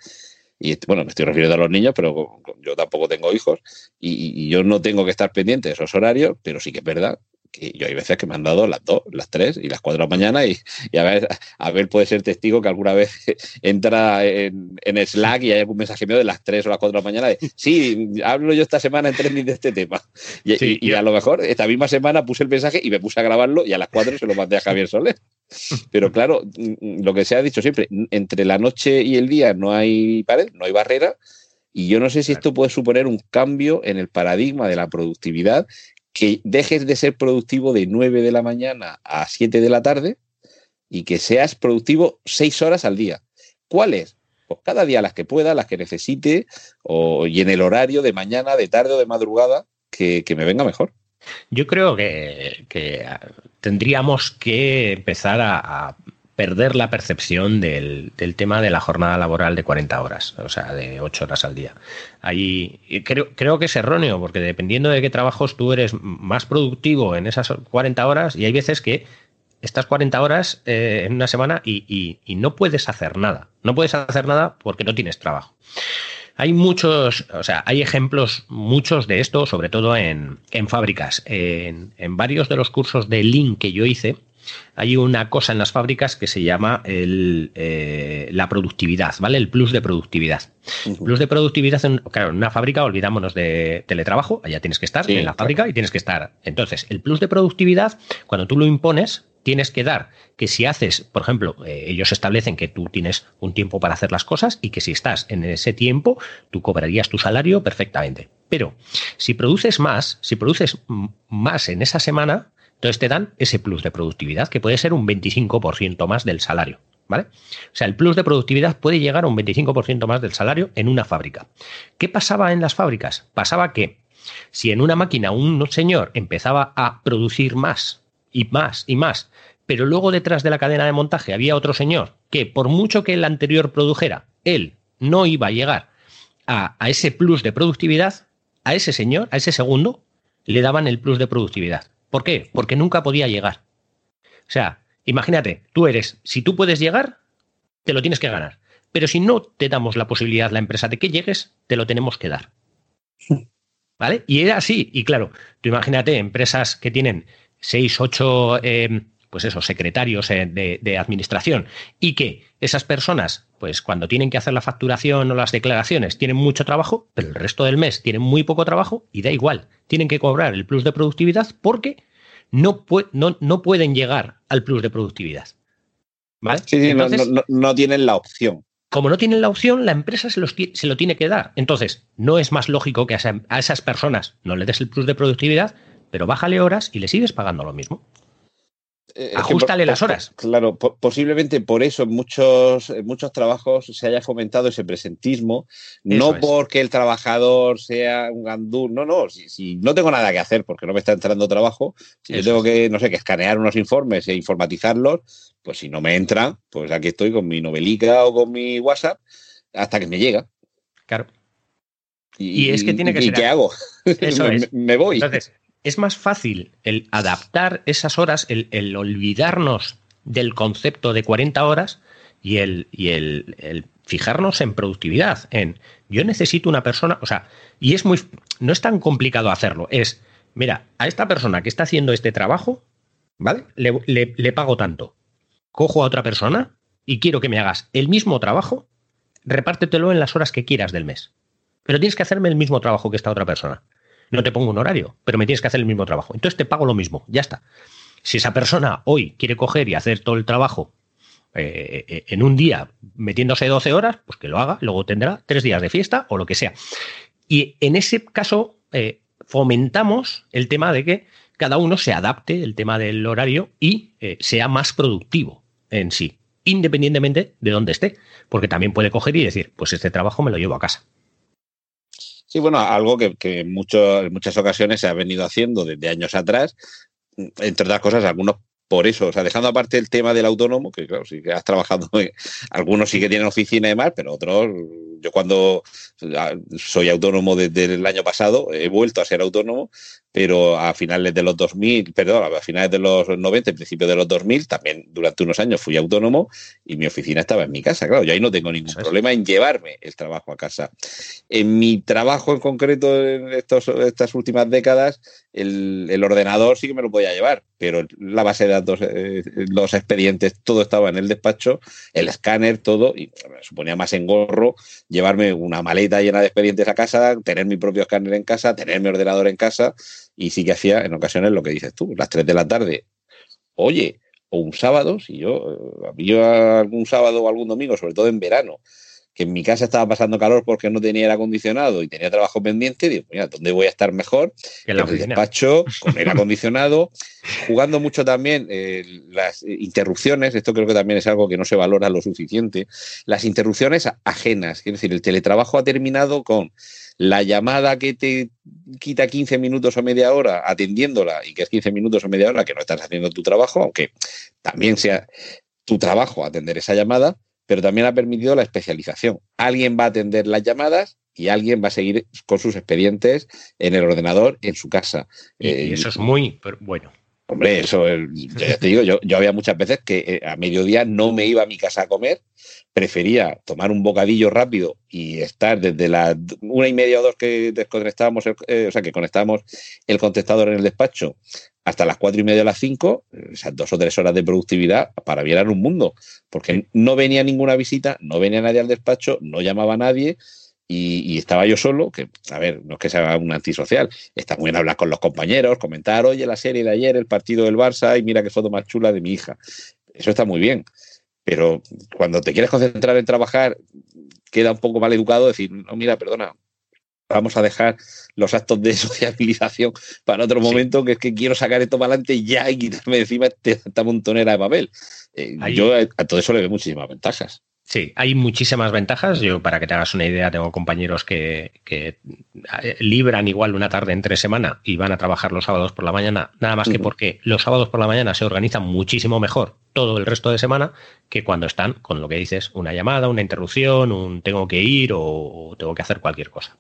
y bueno, me estoy refiriendo a los niños, pero yo tampoco tengo hijos y, y, yo no tengo que estar pendiente de esos horarios, pero sí que es verdad yo hay veces que me han dado las dos, las tres y las cuatro de la mañana y, a, ver, a ver, puede ser testigo que alguna vez entra en, en, Slack y hay algún mensaje mío de las tres o las cuatro de la mañana de, sí, hablo yo esta semana en trending de este tema. Y, a lo mejor esta misma semana puse el mensaje y me puse a grabarlo y a las cuatro se lo mandé a Javier Soler. Pero claro, lo que se ha dicho siempre, entre la noche y el día no hay pared, no hay barrera. Y yo no sé si esto puede suponer un cambio en el paradigma de la productividad que dejes de ser productivo de 9 de la mañana a 7 de la tarde y que seas productivo 6 horas al día. ¿Cuáles? Pues cada día las que pueda, las que necesite, o, y en el horario de mañana, de tarde o de madrugada, que, me venga mejor. Yo creo que, tendríamos que empezar a, perder la percepción del, tema de la jornada laboral de 40 horas, o sea, de 8 horas al día. Ahí creo, creo que es erróneo, porque dependiendo de qué trabajos tú eres más productivo en esas 40 horas, y hay veces que estás 40 horas eh, en una semana y, no puedes hacer nada. No puedes hacer nada porque no tienes trabajo. Hay muchos, o sea, hay ejemplos, muchos de esto, sobre todo en, fábricas. En, en, varios de los cursos de Lean que yo hice, hay una cosa en las fábricas que se llama eh, la productividad, ¿vale? El plus de productividad. Plus de productividad, en, claro, en una fábrica, olvidémonos de teletrabajo, allá tienes que estar en la fábrica y tienes que estar. Entonces, el plus de productividad, cuando tú lo impones, tienes que dar que si haces, por ejemplo, eh, ellos establecen que tú tienes un tiempo para hacer las cosas y que si estás en ese tiempo, tú cobrarías tu salario perfectamente. Pero si produces más, si produces más en esa semana, entonces te dan ese plus de productividad, que puede ser un 25% más del salario. ¿Vale? O sea, el plus de productividad puede llegar a un 25% más del salario en una fábrica. ¿Qué pasaba en las fábricas? Pasaba que si en una máquina un señor empezaba a producir más y más y más, pero luego detrás de la cadena de montaje había otro señor que por mucho que el anterior produjera, él no iba a llegar a, a ese plus de productividad, a ese señor, a ese segundo, le daban el plus de productividad. ¿Por qué? Porque nunca podía llegar. O sea, imagínate, tú eres, si tú puedes llegar, te lo tienes que ganar. Pero si no te damos la posibilidad, la empresa, de que llegues, te lo tenemos que dar. ¿Vale? Y era así. Y claro, tú imagínate empresas que tienen seis, ocho, em, pues eso, secretarios eh, de, de, administración y que esas personas, pues cuando tienen que hacer la facturación o las declaraciones, tienen mucho trabajo, pero el resto del mes tienen muy poco trabajo y da igual. Tienen que cobrar el plus de productividad porque no, no, pueden llegar al plus de productividad. ¿Vale? Sí, no, tienen la opción. Como no tienen la opción, la empresa se, se lo tiene que dar. Entonces, no es más lógico que a, esas personas no le des el plus de productividad, pero bájale horas y le sigues pagando lo mismo. Eh, Ajustale las horas. Claro, posiblemente por eso en muchos, muchos trabajos se haya fomentado ese presentismo, no porque el trabajador sea un gandú, no, no, si, no tengo nada que hacer porque no me está entrando trabajo, si yo tengo que, no sé, que escanear unos informes e informatizarlos, pues si no me entra, pues aquí estoy con mi novelica o con mi WhatsApp hasta que me llega. Claro. Y, es que tiene que ¿y qué hago? Eso me, me, voy. Entonces, es más fácil el adaptar esas horas, el, olvidarnos del concepto de 40 horas y, el, y el, fijarnos en productividad, en yo necesito una persona, o sea, y es muy, no es tan complicado hacerlo, es, mira, a esta persona que está haciendo este trabajo, ¿vale? Le, le pago tanto. Cojo a otra persona y quiero que me hagas el mismo trabajo repártetelo en las horas que quieras del mes. Pero tienes que hacerme el mismo trabajo que esta otra persona. No te pongo un horario, pero me tienes que hacer el mismo trabajo. Entonces te pago lo mismo, ya está. Si esa persona hoy quiere coger y hacer todo el trabajo eh, eh, en un día metiéndose 12 horas, pues que lo haga, luego tendrá tres días de fiesta o lo que sea. Y en ese caso eh, fomentamos el tema de que cada uno se adapte el tema del horario y sea más productivo en sí, independientemente de dónde esté, porque también puede coger y decir, pues este trabajo me lo llevo a casa. Sí, bueno, algo que, que en, en muchas ocasiones se ha venido haciendo desde años atrás, entre otras cosas, algunos por eso, o sea, dejando aparte el tema del autónomo, que claro, sí que has trabajado, algunos sí que tienen oficina y demás, pero otros, yo cuando soy autónomo desde el año pasado, he vuelto a ser autónomo, pero a finales de los 2000, perdón, a finales de los 90, principios de los 2000, también durante unos años fui autónomo y mi oficina estaba en mi casa, claro, yo ahí no tengo ningún problema en llevarme el trabajo a casa. En mi trabajo en concreto, en estos, estas últimas décadas, el, el ordenador sí que me lo podía llevar, pero la base de datos, eh, los expedientes, todo estaba en el despacho, el escáner, todo, y me suponía más engorro llevarme una maleta llena de expedientes a casa, tener mi propio escáner en casa, tener mi ordenador en casa, y sí que hacía en ocasiones lo que dices tú, las 3 de la tarde, oye, o un sábado, si yo, eh, yo algún sábado o algún domingo, sobre todo en verano, que en mi casa estaba pasando calor porque no tenía aire acondicionado y tenía trabajo pendiente, digo, mira, ¿dónde voy a estar mejor? En, el despacho, con aire acondicionado, jugando mucho también eh, las interrupciones, esto creo que también es algo que no se valora lo suficiente, las interrupciones ajenas, es decir, el teletrabajo ha terminado con la llamada que te quita 15 minutos o media hora atendiéndola y que es 15 minutos o media hora que no estás haciendo tu trabajo, aunque también sea tu trabajo atender esa llamada, pero también ha permitido la especialización. Alguien va a atender las llamadas y alguien va a seguir con sus expedientes en el ordenador en su casa. Y, eh, eso es muy bueno. Hombre, eso, ya te digo, yo, yo había muchas veces que eh, a mediodía no me iba a mi casa a comer, prefería tomar un bocadillo rápido y estar desde las una y media o dos que desconectábamos, eh, o sea, que conectábamos el contestador en el despacho hasta las cuatro y media o las cinco, esas dos o tres horas de productividad para virar un mundo, porque no venía ninguna visita, no venía nadie al despacho, no llamaba a nadie y, estaba yo solo, que, a ver, no es que sea un antisocial, está muy bien hablar con los compañeros, comentar, oye, la serie de ayer, el partido del Barça, y mira qué foto más chula de mi hija. Eso está muy bien. Pero cuando te quieres concentrar en trabajar, queda un poco mal educado decir, no, mira, perdona, vamos a dejar los actos de sociabilización para otro momento, que es que quiero sacar esto para adelante ya y quitarme encima esta montonera de papel. Eh, yo a todo eso le veo muchísimas ventajas. Sí, hay muchísimas ventajas. Yo, para que te hagas una idea, tengo compañeros que, que, eh, libran igual una tarde entre semana y van a trabajar los sábados por la mañana, nada más que porque los sábados por la mañana se organizan muchísimo mejor todo el resto de semana que cuando están con lo que dices, una llamada, una interrupción, un tengo que ir o tengo que hacer cualquier cosa.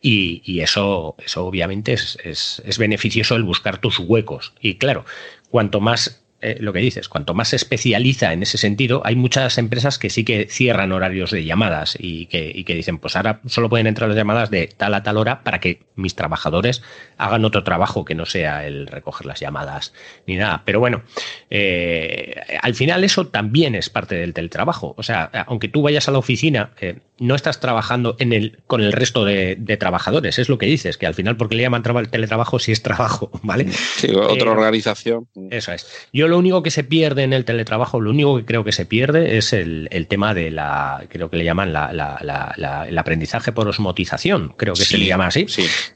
Y, y eso, eso obviamente es, es, es beneficioso el buscar tus huecos. Y claro, cuanto más eh, lo que dices, cuanto más se especializa en ese sentido, hay muchas empresas que sí que cierran horarios de llamadas y que, dicen, pues ahora solo pueden entrar las llamadas de tal a tal hora para que mis trabajadores hagan otro trabajo que no sea el recoger las llamadas ni nada. Pero bueno, eh, al final eso también es parte del teletrabajo. O sea, aunque tú vayas a la oficina, eh, no estás trabajando en el, con el resto de, trabajadores, es lo que dices, que al final, porque le llaman el teletrabajo si es trabajo, ¿vale? Sí, otra organización. Eso es. Yo lo único que se pierde en el teletrabajo, lo único que creo que se pierde es el, tema de la, creo que le llaman la, el aprendizaje por osmotización, creo que se le llama así,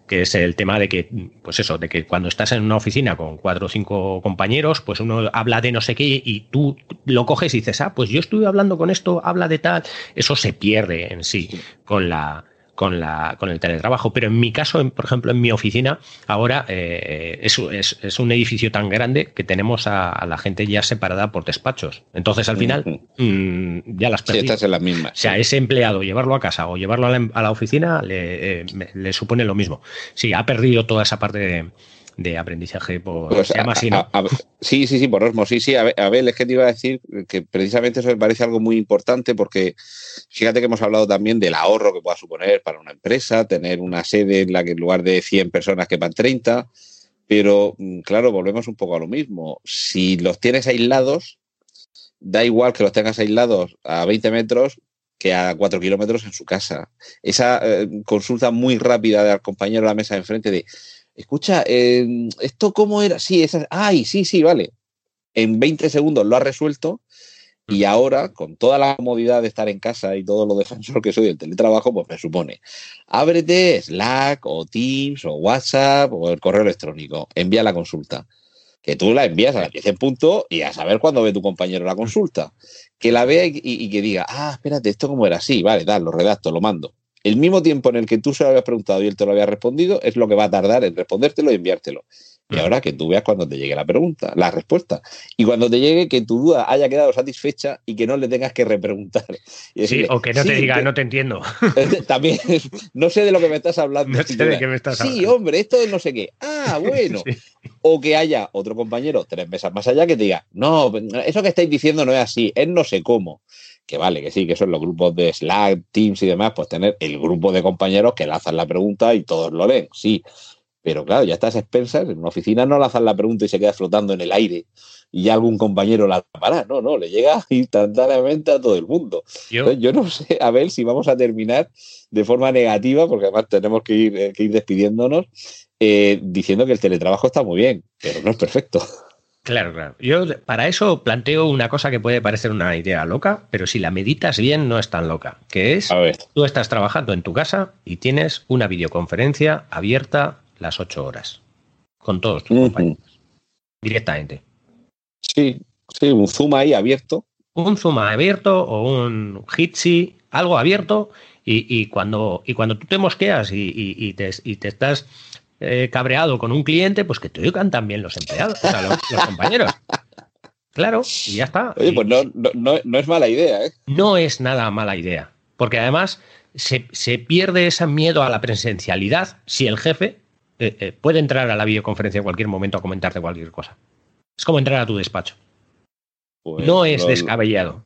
que es el tema de que, pues eso, de que cuando estás en una oficina con cuatro o cinco compañeros, pues uno habla de no sé qué y tú lo coges y dices, ah, pues yo estuve hablando con esto, habla de tal, eso se pierde en sí. con la con, la, con el teletrabajo. Pero en mi caso, por ejemplo, en mi oficina, ahora eh, es, es, un edificio tan grande que tenemos a, la gente ya separada por despachos. Entonces, al final, mm, ya las personas. en las mismas. O sea, ese empleado, llevarlo a casa o llevarlo a la, oficina, le, eh, le, supone lo mismo. Sí, ha perdido toda esa parte de de aprendizaje por pues se llama así, ¿no? sí, sí, sí, por Osmo, sí, sí. A ver, es que te iba a decir que precisamente eso me parece algo muy importante porque fíjate que hemos hablado también del ahorro que pueda suponer para una empresa, tener una sede en la que en lugar de 100 personas quepan 30, pero mm, claro, volvemos un poco a lo mismo. Si los tienes aislados, da igual que los tengas aislados a 20 metros que a cuatro kilómetros en su casa. Esa eh, consulta muy rápida del compañero de la mesa de enfrente de, escucha, eh, ¿esto cómo era? Sí, esa, ay, sí, sí, vale. En 20 segundos lo ha resuelto y ahora, con toda la comodidad de estar en casa y todo lo defensor que soy del teletrabajo, pues me supone, ábrete Slack o Teams o WhatsApp o el correo electrónico, envía la consulta. Que tú la envías a las 10 en punto y a saber cuándo ve tu compañero la consulta. Que la vea y, y que diga, ah, espérate, esto cómo era así, vale, tal, lo redacto, lo mando. El mismo tiempo en el que tú se lo habías preguntado y él te lo había respondido es lo que va a tardar en respondértelo y enviártelo. Y ahora que tú veas cuando te llegue la pregunta, la respuesta. Y cuando te llegue que tu duda haya quedado satisfecha y que no le tengas que repreguntar. Y decirle, sí, o que no te diga, que... no te entiendo. También, no sé de lo que me estás hablando. No sé de qué me estás sí, hombre, esto es no sé qué. Ah, bueno. sí. O que haya otro compañero tres mesas más allá que te diga, no, eso que estáis diciendo no es así, es no sé cómo que vale, que sí, que son los grupos de Slack, Teams y demás, pues tener el grupo de compañeros que lanzan la pregunta y todos lo leen, sí. Pero claro, ya estás expensas, en una oficina no lanzan la pregunta y se queda flotando en el aire y ya algún compañero la tapará, no, no, le llega instantáneamente a todo el mundo. Yo, Entonces, yo no sé, a ver si vamos a terminar de forma negativa, porque además tenemos que ir, eh, que ir despidiéndonos, eh, diciendo que el teletrabajo está muy bien, pero no es perfecto. Claro, claro. Yo para eso planteo una cosa que puede parecer una idea loca, pero si la meditas bien no es tan loca, que es, tú estás trabajando en tu casa y tienes una videoconferencia abierta las ocho horas con todos tus uh -huh. compañeros, directamente. Sí, sí, un Zoom ahí abierto. Un Zoom abierto o un Jitsi, algo abierto, y, y, cuando, y cuando tú te mosqueas y, y, y te, te estás eh, cabreado con un cliente, pues que te oigan también los empleados, o sea, los, los compañeros. Claro, y ya está. Oye, pues no, no, no, es mala idea, ¿eh? No es nada mala idea, porque además se, se pierde ese miedo a la presencialidad si el jefe eh, eh, puede entrar a la videoconferencia en cualquier momento a comentarte cualquier cosa. Es como entrar a tu despacho. Pues no es descabellado.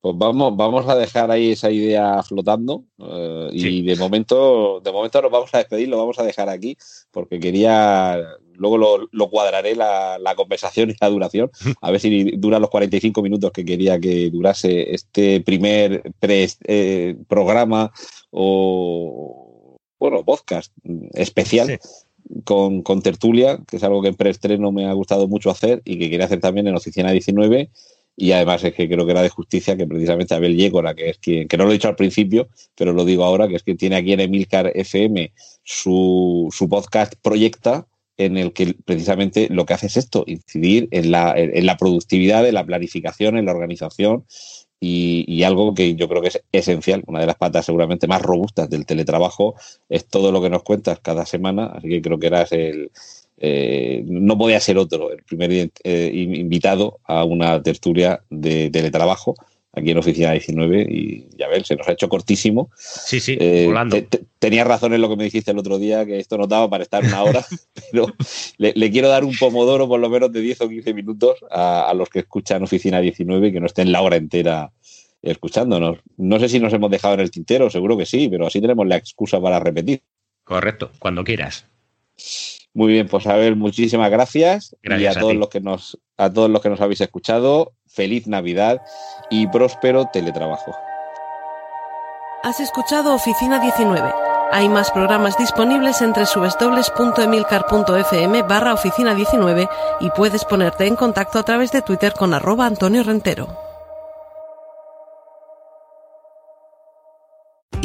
Pues vamos, vamos a dejar ahí esa idea flotando uh, y de momento, de momento nos vamos a despedir, lo vamos a dejar aquí porque quería, luego lo, lo cuadraré la, la, conversación y la duración, a ver si dura los 45 minutos que quería que durase este primer pre, eh, programa o, bueno, podcast especial. Sí con, con, tertulia, que es algo que en preestreno me ha gustado mucho hacer y que quería hacer también en Oficina 19. Y además es que creo que era de justicia que precisamente Abel Yécora, que es quien, que no lo he dicho al principio, pero lo digo ahora, que es que tiene aquí en Emilcar FM su, su podcast Proyecta, en el que precisamente lo que hace es esto, incidir en la, en la productividad, en la planificación, en la organización y, y, algo que yo creo que es esencial, una de las patas seguramente más robustas del teletrabajo, es todo lo que nos cuentas cada semana, así que creo que eras el... Eh, no podía ser otro, el primer eh, invitado a una tertulia de teletrabajo aquí en Oficina 19 y ya ves, se nos ha hecho cortísimo. Sí, sí, eh, volando. Te, te, tenías razón en lo que me dijiste el otro día, que esto no daba para estar una hora, pero le, le, quiero dar un pomodoro por lo menos de 10 o 15 minutos a, a, los que escuchan Oficina 19 y que no estén la hora entera escuchándonos. No sé si nos hemos dejado en el tintero, seguro que sí, pero así tenemos la excusa para repetir. Correcto, cuando quieras. Muy bien, pues a ver, muchísimas gracias, gracias y a, todos los que nos a todos los que nos habéis escuchado, feliz Navidad y próspero teletrabajo. Has escuchado Oficina 19. Hay más programas disponibles entre www.emilcar.fm barra oficina 19 y puedes ponerte en contacto a través de Twitter con arroba Antonio Rentero.